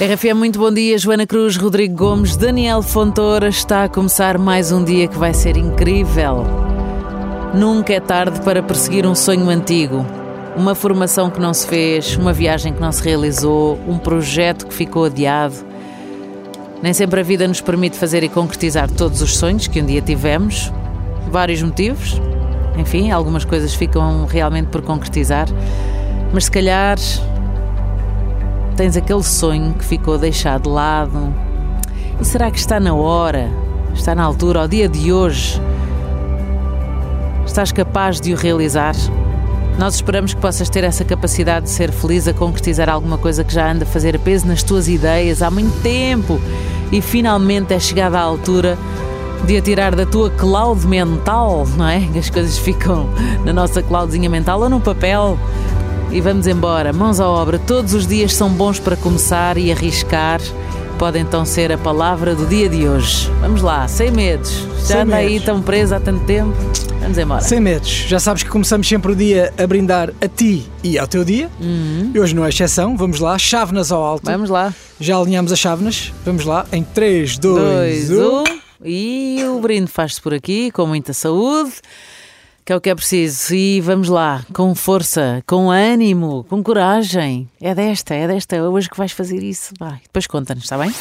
RFM, muito bom dia. Joana Cruz, Rodrigo Gomes, Daniel Fontoura. Está a começar mais um dia que vai ser incrível. Nunca é tarde para perseguir um sonho antigo. Uma formação que não se fez, uma viagem que não se realizou, um projeto que ficou adiado. Nem sempre a vida nos permite fazer e concretizar todos os sonhos que um dia tivemos. Vários motivos. Enfim, algumas coisas ficam realmente por concretizar. Mas se calhar tens aquele sonho que ficou deixado de lado. E será que está na hora? Está na altura, ao dia de hoje? Estás capaz de o realizar? Nós esperamos que possas ter essa capacidade de ser feliz a concretizar alguma coisa que já anda a fazer peso nas tuas ideias há muito tempo e finalmente é chegada a altura de a tirar da tua cloud mental, não é? Que as coisas ficam na nossa cloudzinha mental ou no papel e vamos embora. Mãos à obra. Todos os dias são bons para começar e arriscar. Pode então ser a palavra do dia de hoje. Vamos lá, sem medos. Já Sem anda aí medos. tão presa há tanto tempo. Vamos embora. Sem medos. Já sabes que começamos sempre o dia a brindar a ti e ao teu dia. E hoje não é exceção. Vamos lá, chávenas ao alto. Uhum. Vamos lá. Já alinhamos as chávenas. Vamos lá, em um. 3, 2, Dois, 1. um. E o brinde faz-se por aqui, com muita saúde, que é o que é preciso. E vamos lá, com força, com ânimo, com coragem. É desta, é desta. É hoje que vais fazer isso. Vai, depois conta-nos, está bem?